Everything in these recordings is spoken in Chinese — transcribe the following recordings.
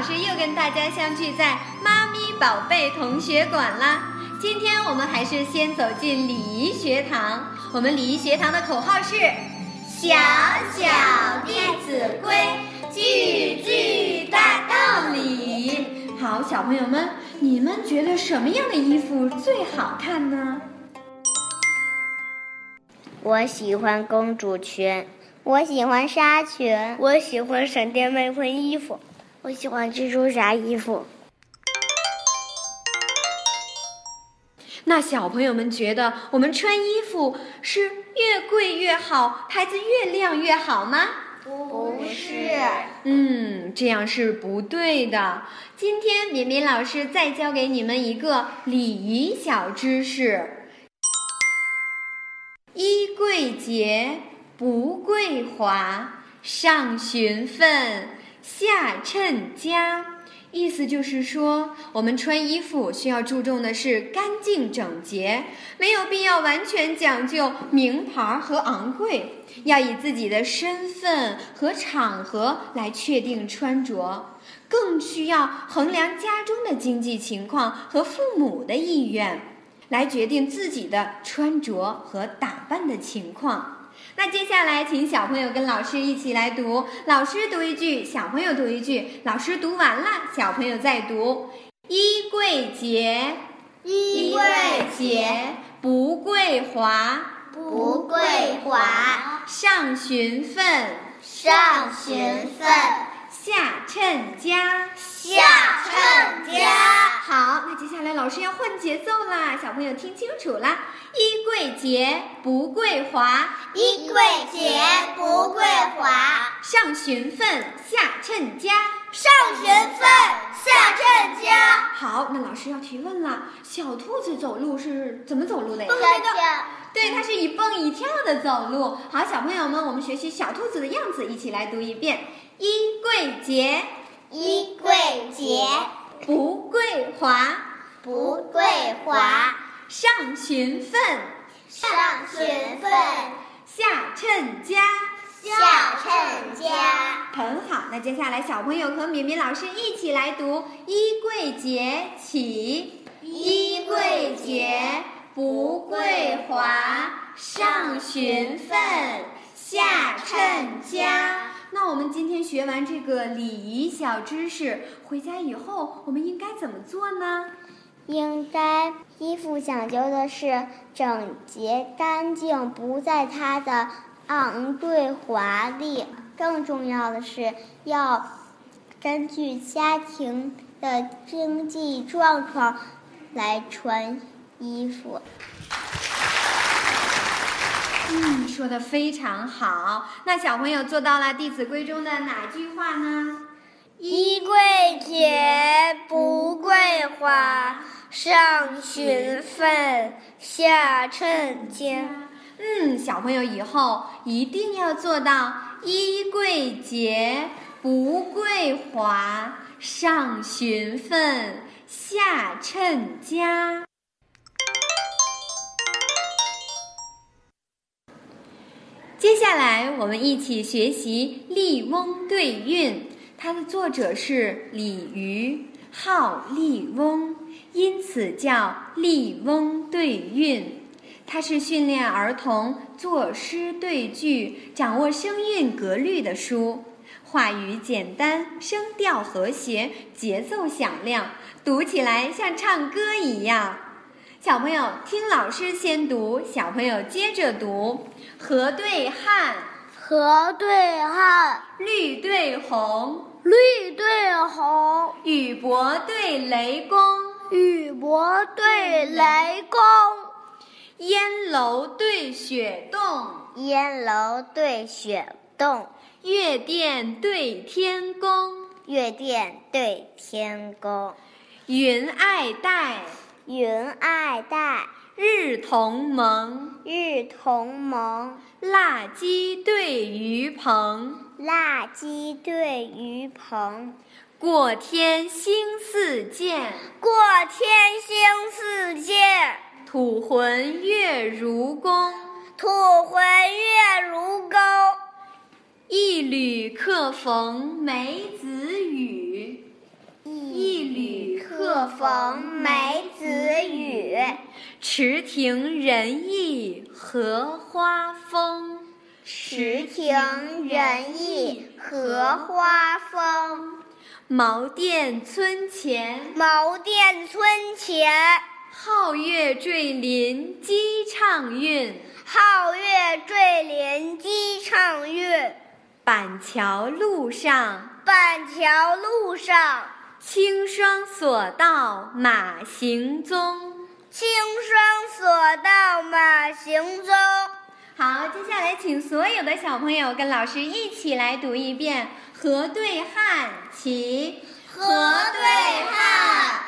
老师又跟大家相聚在妈咪宝贝同学馆啦。今天我们还是先走进礼仪学堂。我们礼仪学堂的口号是：小小《弟子规》，句句大道理。好，小朋友们，你们觉得什么样的衣服最好看呢？我喜欢公主裙，我喜欢纱裙，我喜欢闪电麦昆衣服，我喜欢蜘蛛侠衣服。那小朋友们觉得我们穿衣服是越贵越好，牌子越亮越好吗？不是。嗯，这样是不对的。今天敏敏老师再教给你们一个礼仪小知识：衣贵洁，不贵华，上循分，下称家。意思就是说，我们穿衣服需要注重的是干净整洁，没有必要完全讲究名牌和昂贵，要以自己的身份和场合来确定穿着，更需要衡量家中的经济情况和父母的意愿，来决定自己的穿着和打扮的情况。那接下来，请小朋友跟老师一起来读，老师读一句，小朋友读一句，老师读完了，小朋友再读。衣贵洁，衣贵洁，不贵华，不贵华，上循分，上循分，下称家，下称接下来老师要换节奏啦，小朋友听清楚啦。衣贵洁，不贵华，衣贵洁，不贵华，上循分，下称家，上循分，下称家。好，那老师要提问了，小兔子走路是怎么走路的呀？蹦一跳。对，它是一蹦一跳的走路。好，小朋友们，我们学习小兔子的样子，一起来读一遍：衣贵洁，衣贵洁。不贵华，不贵华，上循分，上循分，下称家，下称家。很好，那接下来小朋友和敏敏老师一起来读：衣柜节起，衣柜节，不贵华，上循分，下称家。那我们今天学完这个礼仪小知识，回家以后我们应该怎么做呢？应该衣服讲究的是整洁干净，不在它的昂贵华丽。更重要的是要根据家庭的经济状况来穿衣服。嗯，说的非常好。那小朋友做到了《弟子规》中的哪句话呢？衣贵洁，不贵华，上循分，下称家。嗯，小朋友以后一定要做到衣贵洁，不贵华，上循分，下称家。接下来，我们一起学习《笠翁对韵》，它的作者是李渔，号笠翁，因此叫《笠翁对韵》。它是训练儿童作诗对句、掌握声韵格律的书，话语简单，声调和谐，节奏响亮，读起来像唱歌一样。小朋友听老师先读，小朋友接着读。河对汉，河对汉；绿对红，绿对红；雨伯对雷公，雨伯对雷公；烟楼对雪洞，烟楼对雪洞；月殿对天宫，月殿对天宫；云爱戴，云爱戴。日同盟，日同盟；蜡鸡对鱼棚，蜡鸡对鱼棚；过天星似箭，过天星似箭；吐魂月如弓，吐魂月如弓；一缕客逢梅子雨，一缕客逢梅子雨。池亭人意荷花风。池亭人意荷花风。茅店村前，茅店村前，皓月坠林鸡唱韵。皓月坠林鸡唱韵。板桥路上，板桥路上，青霜锁道马行踪。青霜锁道马行踪。好，接下来请所有的小朋友跟老师一起来读一遍。河对汉，齐。河对汉，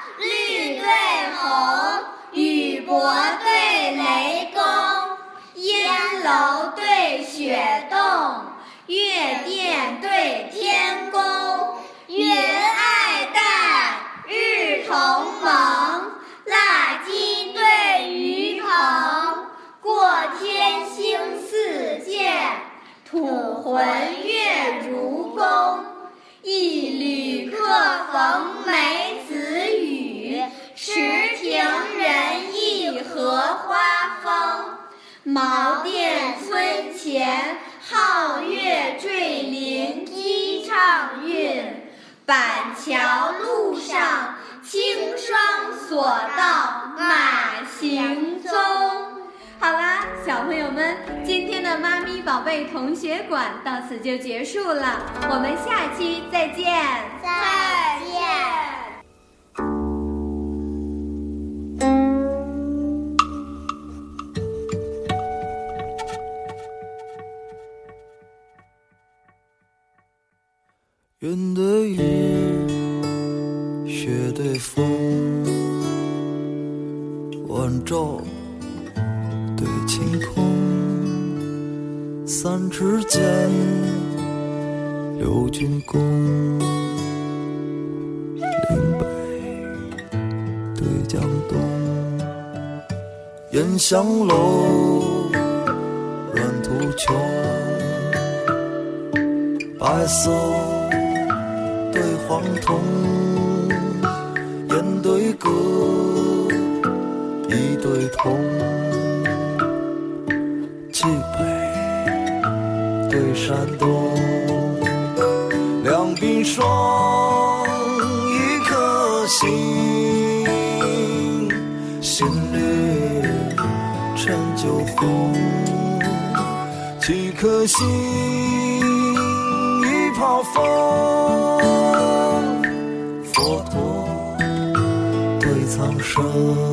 天星似箭，吐魂月如弓。一旅客逢梅子雨，池亭人意荷花风。茅店村前，皓月坠林鸡唱韵。板桥路上，青霜锁道马行踪。好啦，小朋友们，今天的妈咪宝贝同学馆到此就结束了，我们下期再见。再见。云对雨，雪对风，晚照。三尺剑，六钧弓，岭北对江东，烟香楼，软土丘，白色对黄铜，烟对歌，一对铜，西北。对山东，两鬓霜，一颗心，心绿陈酒红，几颗心，一泡风，佛陀对苍生。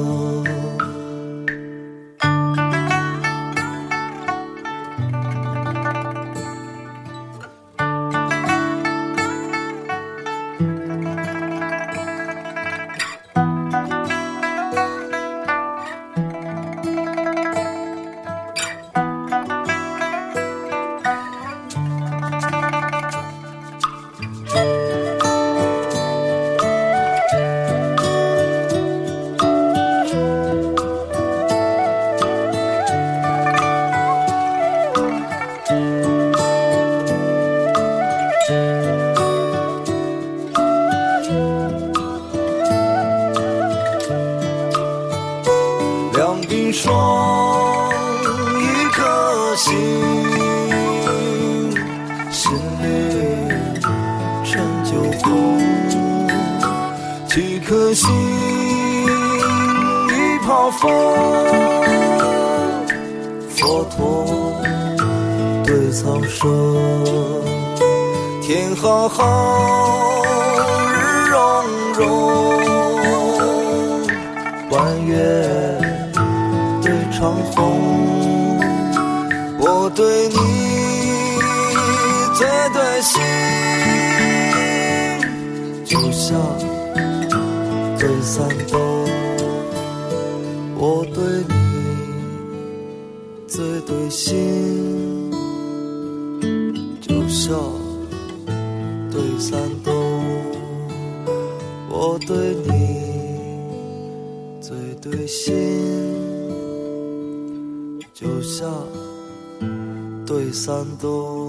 霜一颗心，心里陈酒红，七颗心一泡风，佛陀对苍生，天浩浩，日融融，弯月。长虹，我对你最对心，就像对三冬。我对你最对心，就像对三冬。我对你最对心。就像对山东。